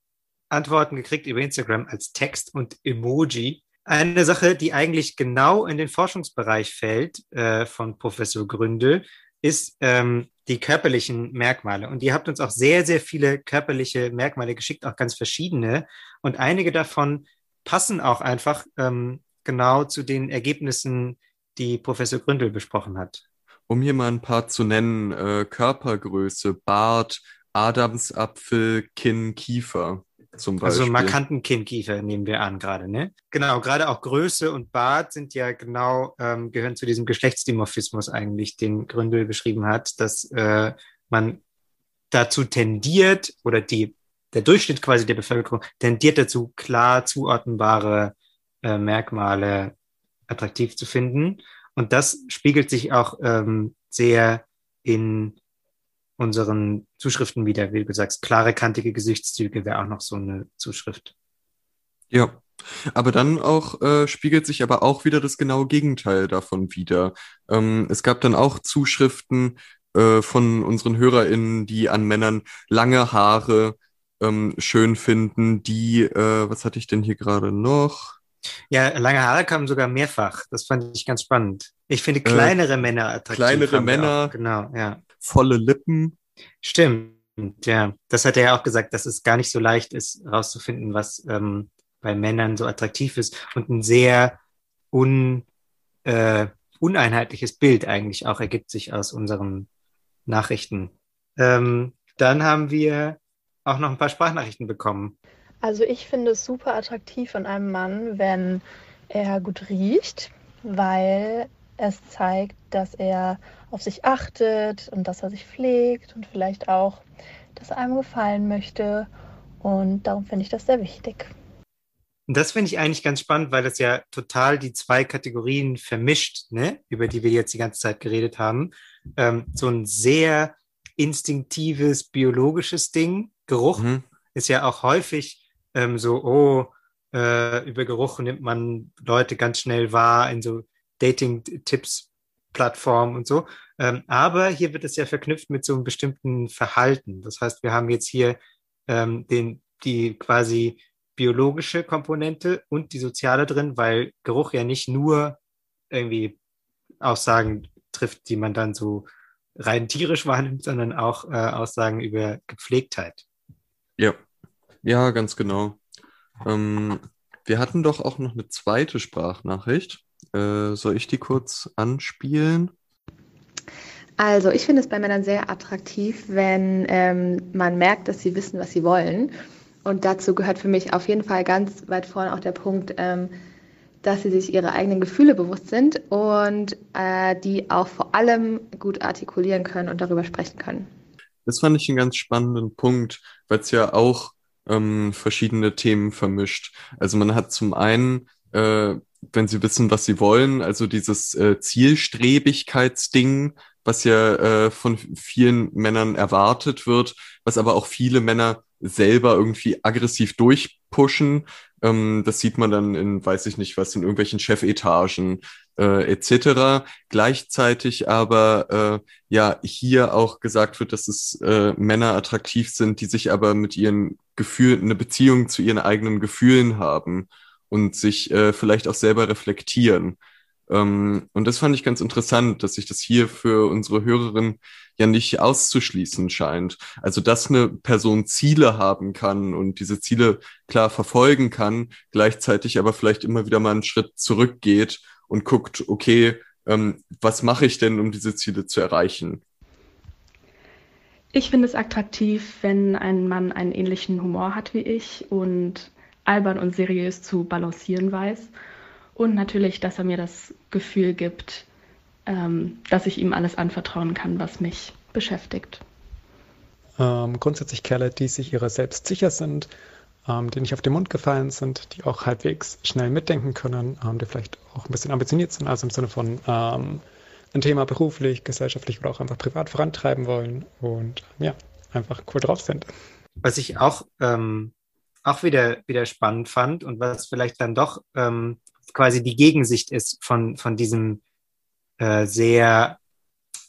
Antworten gekriegt über Instagram als Text und Emoji. Eine Sache, die eigentlich genau in den Forschungsbereich fällt äh, von Professor Gründel, ist ähm, die körperlichen Merkmale. Und ihr habt uns auch sehr, sehr viele körperliche Merkmale geschickt, auch ganz verschiedene. Und einige davon passen auch einfach ähm, genau zu den Ergebnissen, die Professor Gründel besprochen hat. Um hier mal ein paar zu nennen, äh, Körpergröße, Bart, Adamsapfel, Kinn, Kiefer zum also Beispiel. Also markanten Kinnkiefer nehmen wir an gerade, ne? Genau, gerade auch Größe und Bart sind ja genau, ähm, gehören zu diesem Geschlechtsdimorphismus eigentlich, den Gründel beschrieben hat, dass äh, man dazu tendiert oder die, der Durchschnitt quasi der Bevölkerung tendiert dazu, klar zuordnenbare äh, Merkmale attraktiv zu finden. Und das spiegelt sich auch ähm, sehr in unseren Zuschriften wieder, wie du sagst, klare, kantige Gesichtszüge wäre auch noch so eine Zuschrift. Ja, aber dann auch äh, spiegelt sich aber auch wieder das genaue Gegenteil davon wieder. Ähm, es gab dann auch Zuschriften äh, von unseren HörerInnen, die an Männern lange Haare ähm, schön finden, die, äh, was hatte ich denn hier gerade noch? Ja, lange Haare kamen sogar mehrfach. Das fand ich ganz spannend. Ich finde äh, kleinere Männer attraktiv. Kleinere Männer. Genau, ja volle Lippen. Stimmt, ja. Das hat er ja auch gesagt, dass es gar nicht so leicht ist, herauszufinden, was ähm, bei Männern so attraktiv ist und ein sehr un, äh, uneinheitliches Bild eigentlich auch ergibt sich aus unseren Nachrichten. Ähm, dann haben wir auch noch ein paar Sprachnachrichten bekommen. Also ich finde es super attraktiv an einem Mann, wenn er gut riecht, weil es zeigt, dass er auf sich achtet und dass er sich pflegt und vielleicht auch, dass er einem gefallen möchte. Und darum finde ich das sehr wichtig. Und das finde ich eigentlich ganz spannend, weil das ja total die zwei Kategorien vermischt, ne, über die wir jetzt die ganze Zeit geredet haben. Ähm, so ein sehr instinktives, biologisches Ding. Geruch mhm. ist ja auch häufig ähm, so, oh, äh, über Geruch nimmt man Leute ganz schnell wahr in so Dating-Tipps-Plattformen und so. Ähm, aber hier wird es ja verknüpft mit so einem bestimmten Verhalten. Das heißt, wir haben jetzt hier ähm, den, die quasi biologische Komponente und die soziale drin, weil Geruch ja nicht nur irgendwie Aussagen trifft, die man dann so rein tierisch wahrnimmt, sondern auch äh, Aussagen über Gepflegtheit. Ja, ja, ganz genau. Ähm, wir hatten doch auch noch eine zweite Sprachnachricht. Äh, soll ich die kurz anspielen? Also ich finde es bei Männern sehr attraktiv, wenn ähm, man merkt, dass sie wissen, was sie wollen. Und dazu gehört für mich auf jeden Fall ganz weit vorne auch der Punkt, ähm, dass sie sich ihre eigenen Gefühle bewusst sind und äh, die auch vor allem gut artikulieren können und darüber sprechen können. Das fand ich einen ganz spannenden Punkt, weil es ja auch ähm, verschiedene Themen vermischt. Also man hat zum einen, äh, wenn sie wissen, was sie wollen, also dieses äh, Zielstrebigkeitsding, was ja äh, von vielen Männern erwartet wird, was aber auch viele Männer selber irgendwie aggressiv durchpushen. Ähm, das sieht man dann in, weiß ich nicht was, in irgendwelchen Chefetagen äh, etc. Gleichzeitig aber äh, ja hier auch gesagt wird, dass es äh, Männer attraktiv sind, die sich aber mit ihren Gefühlen, eine Beziehung zu ihren eigenen Gefühlen haben und sich äh, vielleicht auch selber reflektieren. Ähm, und das fand ich ganz interessant, dass sich das hier für unsere Hörerin ja nicht auszuschließen scheint. Also, dass eine Person Ziele haben kann und diese Ziele klar verfolgen kann, gleichzeitig aber vielleicht immer wieder mal einen Schritt zurückgeht und guckt, okay, ähm, was mache ich denn, um diese Ziele zu erreichen? Ich finde es attraktiv, wenn ein Mann einen ähnlichen Humor hat wie ich und albern und seriös zu balancieren weiß. Und natürlich, dass er mir das Gefühl gibt, ähm, dass ich ihm alles anvertrauen kann, was mich beschäftigt. Ähm, grundsätzlich Kerle, die sich ihrer selbst sicher sind, ähm, die nicht auf den Mund gefallen sind, die auch halbwegs schnell mitdenken können, ähm, die vielleicht auch ein bisschen ambitioniert sind, also im Sinne von ähm, ein Thema beruflich, gesellschaftlich oder auch einfach privat vorantreiben wollen und ja, einfach cool drauf sind. Was ich auch, ähm, auch wieder, wieder spannend fand und was vielleicht dann doch ähm, quasi die Gegensicht ist von, von diesem äh, sehr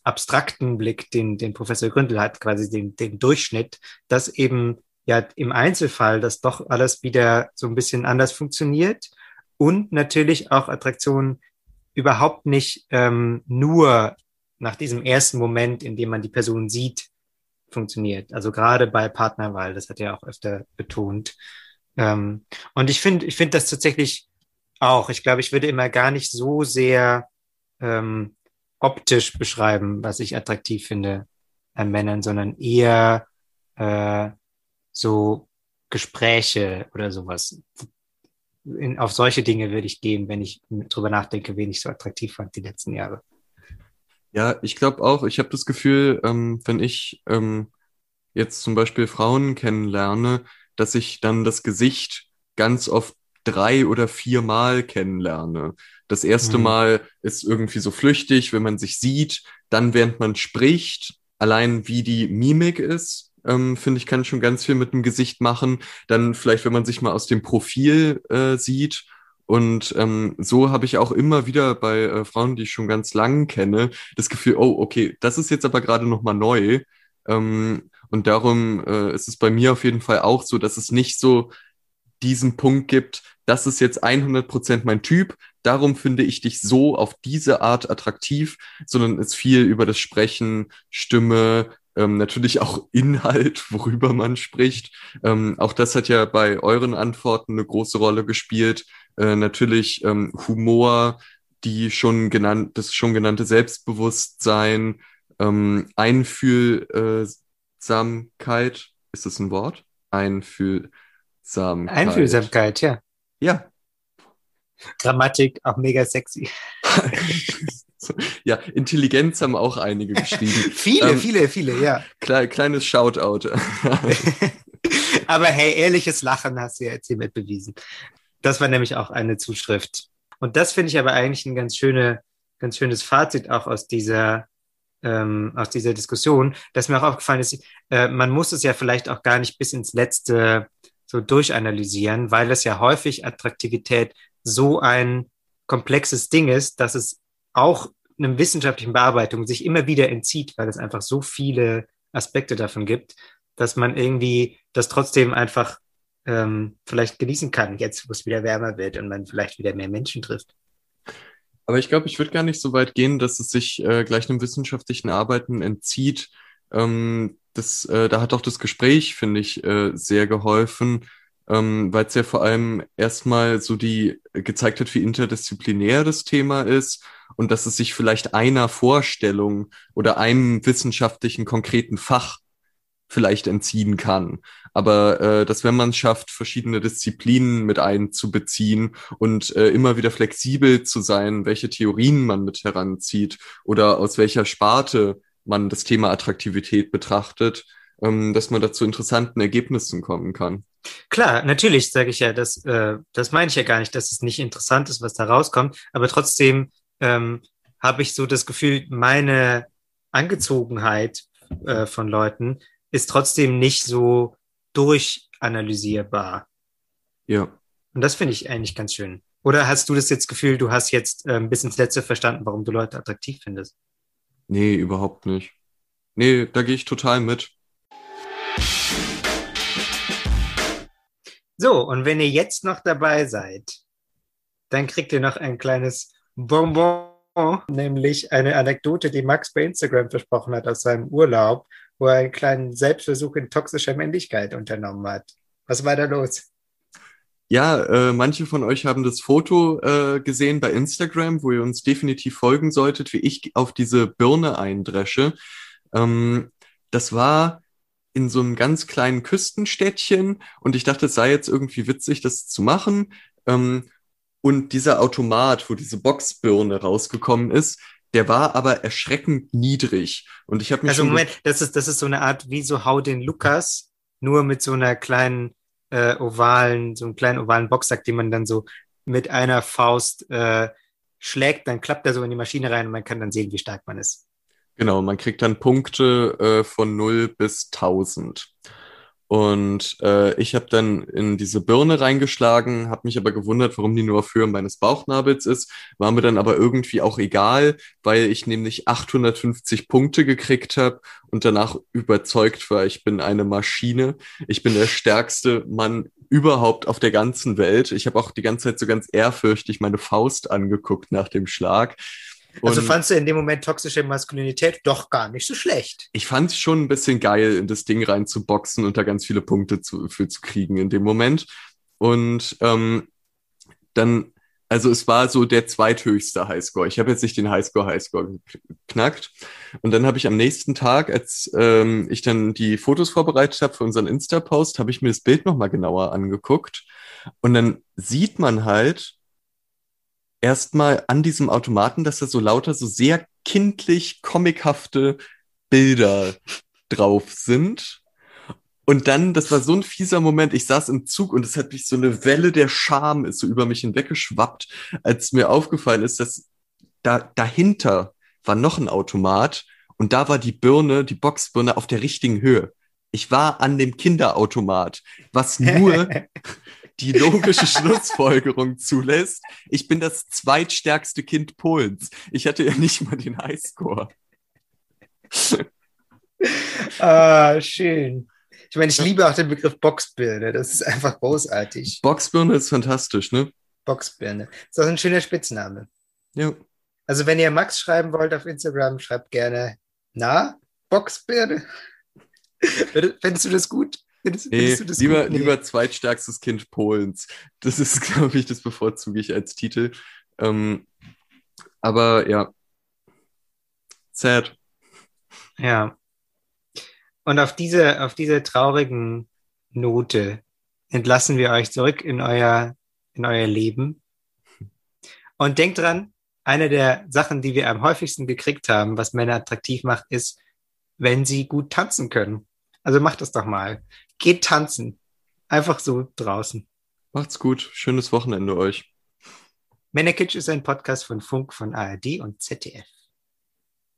abstrakten Blick, den, den Professor Gründel hat, quasi den, den Durchschnitt, dass eben ja im Einzelfall das doch alles wieder so ein bisschen anders funktioniert und natürlich auch Attraktionen überhaupt nicht ähm, nur nach diesem ersten Moment, in dem man die Person sieht, funktioniert. Also gerade bei Partnerwahl, das hat er auch öfter betont. Ähm, und ich finde, ich finde das tatsächlich auch. Ich glaube, ich würde immer gar nicht so sehr ähm, optisch beschreiben, was ich attraktiv finde an Männern, sondern eher äh, so Gespräche oder sowas. In, auf solche Dinge würde ich gehen, wenn ich drüber nachdenke, wen ich so attraktiv fand die letzten Jahre. Ja, ich glaube auch. Ich habe das Gefühl, ähm, wenn ich ähm, jetzt zum Beispiel Frauen kennenlerne, dass ich dann das Gesicht ganz oft drei oder vier Mal kennenlerne. Das erste mhm. Mal ist irgendwie so flüchtig, wenn man sich sieht, dann während man spricht, allein wie die Mimik ist, ähm, finde ich, kann schon ganz viel mit dem Gesicht machen. Dann vielleicht, wenn man sich mal aus dem Profil äh, sieht. Und ähm, so habe ich auch immer wieder bei äh, Frauen, die ich schon ganz lang kenne, das Gefühl, oh, okay, das ist jetzt aber gerade nochmal neu. Ähm, und darum äh, ist es bei mir auf jeden Fall auch so, dass es nicht so diesen Punkt gibt, das ist jetzt 100% mein Typ, darum finde ich dich so auf diese Art attraktiv, sondern es viel über das Sprechen, Stimme, ähm, natürlich auch Inhalt, worüber man spricht. Ähm, auch das hat ja bei euren Antworten eine große Rolle gespielt. Äh, natürlich ähm, Humor, die schon genannt, das schon genannte Selbstbewusstsein, ähm, Einfühlsamkeit, ist das ein Wort? Einfühlsamkeit. Einfühlsamkeit, ja. Ja. Grammatik, auch mega sexy. ja, Intelligenz haben auch einige geschrieben. viele, ähm, viele, viele, ja. Kle kleines Shoutout. Aber hey, ehrliches Lachen hast du ja jetzt hiermit bewiesen. Das war nämlich auch eine Zuschrift. Und das finde ich aber eigentlich ein ganz schöne, ganz schönes Fazit auch aus dieser, ähm, aus dieser Diskussion, dass mir auch aufgefallen ist, äh, man muss es ja vielleicht auch gar nicht bis ins Letzte so durchanalysieren, weil es ja häufig Attraktivität so ein komplexes Ding ist, dass es auch einem wissenschaftlichen Bearbeitung sich immer wieder entzieht, weil es einfach so viele Aspekte davon gibt, dass man irgendwie das trotzdem einfach ähm, vielleicht genießen kann, jetzt wo es wieder wärmer wird und man vielleicht wieder mehr Menschen trifft. Aber ich glaube, ich würde gar nicht so weit gehen, dass es sich äh, gleich einem wissenschaftlichen Arbeiten entzieht. Ähm, das, äh, da hat auch das Gespräch, finde ich, äh, sehr geholfen, ähm, weil es ja vor allem erstmal so die gezeigt hat, wie interdisziplinär das Thema ist und dass es sich vielleicht einer Vorstellung oder einem wissenschaftlichen konkreten Fach vielleicht entziehen kann. Aber äh, dass wenn man es schafft, verschiedene Disziplinen mit einzubeziehen und äh, immer wieder flexibel zu sein, welche Theorien man mit heranzieht oder aus welcher Sparte man das Thema Attraktivität betrachtet, ähm, dass man da zu interessanten Ergebnissen kommen kann. Klar, natürlich sage ich ja, das, äh, das meine ich ja gar nicht, dass es nicht interessant ist, was da rauskommt, aber trotzdem ähm, habe ich so das Gefühl, meine Angezogenheit äh, von Leuten ist trotzdem nicht so durchanalysierbar. Ja. Und das finde ich eigentlich ganz schön. Oder hast du das jetzt Gefühl, du hast jetzt äh, bis ins Letzte verstanden, warum du Leute attraktiv findest? Nee, überhaupt nicht. Nee, da gehe ich total mit. So, und wenn ihr jetzt noch dabei seid, dann kriegt ihr noch ein kleines Bonbon, nämlich eine Anekdote, die Max bei Instagram versprochen hat aus seinem Urlaub, wo er einen kleinen Selbstversuch in toxischer Männlichkeit unternommen hat. Was war da los? Ja, äh, manche von euch haben das Foto äh, gesehen bei Instagram, wo ihr uns definitiv folgen solltet, wie ich auf diese Birne eindresche. Ähm, das war in so einem ganz kleinen Küstenstädtchen und ich dachte, es sei jetzt irgendwie witzig, das zu machen. Ähm, und dieser Automat, wo diese Boxbirne rausgekommen ist, der war aber erschreckend niedrig. Und ich habe mich. Also Moment, das ist, das ist so eine Art wie so Hau den Lukas, nur mit so einer kleinen äh, ovalen, so einem kleinen ovalen Boxsack, den man dann so mit einer Faust äh, schlägt, dann klappt er so in die Maschine rein und man kann dann sehen, wie stark man ist. Genau, man kriegt dann Punkte äh, von 0 bis 1000. Und äh, ich habe dann in diese Birne reingeschlagen, habe mich aber gewundert, warum die nur auf Höhe meines Bauchnabels ist. War mir dann aber irgendwie auch egal, weil ich nämlich 850 Punkte gekriegt habe und danach überzeugt war, ich bin eine Maschine. Ich bin der stärkste Mann überhaupt auf der ganzen Welt. Ich habe auch die ganze Zeit so ganz ehrfürchtig meine Faust angeguckt nach dem Schlag also fandst du in dem Moment toxische Maskulinität doch gar nicht so schlecht. Ich fand es schon ein bisschen geil, in das Ding reinzuboxen und da ganz viele Punkte zu, für zu kriegen in dem Moment. Und ähm, dann, also es war so der zweithöchste Highscore. Ich habe jetzt nicht den Highscore Highscore geknackt. Und dann habe ich am nächsten Tag, als ähm, ich dann die Fotos vorbereitet habe für unseren Insta-Post, habe ich mir das Bild nochmal genauer angeguckt. Und dann sieht man halt, erstmal an diesem Automaten, dass da so lauter so sehr kindlich comichafte Bilder drauf sind. Und dann, das war so ein fieser Moment, ich saß im Zug und es hat mich so eine Welle der Scham ist so über mich hinweggeschwappt, als mir aufgefallen ist, dass da dahinter war noch ein Automat und da war die Birne, die Boxbirne auf der richtigen Höhe. Ich war an dem Kinderautomat, was nur die logische Schlussfolgerung zulässt, ich bin das zweitstärkste Kind Polens. Ich hatte ja nicht mal den Highscore. ah, schön. Ich meine, ich liebe auch den Begriff Boxbirne. Das ist einfach großartig. Boxbirne ist fantastisch, ne? Boxbirne. Ist auch ein schöner Spitzname. Ja. Also, wenn ihr Max schreiben wollt auf Instagram, schreibt gerne na, Boxbirne. Findest du das gut? Findest, nee, findest lieber, nee. lieber zweitstärkstes Kind Polens. Das ist, glaube ich, das bevorzuge ich als Titel. Ähm, aber ja, sad. Ja. Und auf diese, auf diese traurigen Note entlassen wir euch zurück in euer, in euer Leben. Und denkt dran, eine der Sachen, die wir am häufigsten gekriegt haben, was Männer attraktiv macht, ist, wenn sie gut tanzen können. Also macht das doch mal. Geht tanzen. Einfach so draußen. Macht's gut. Schönes Wochenende euch. Männerkitsch ist ein Podcast von Funk, von ARD und ZDF.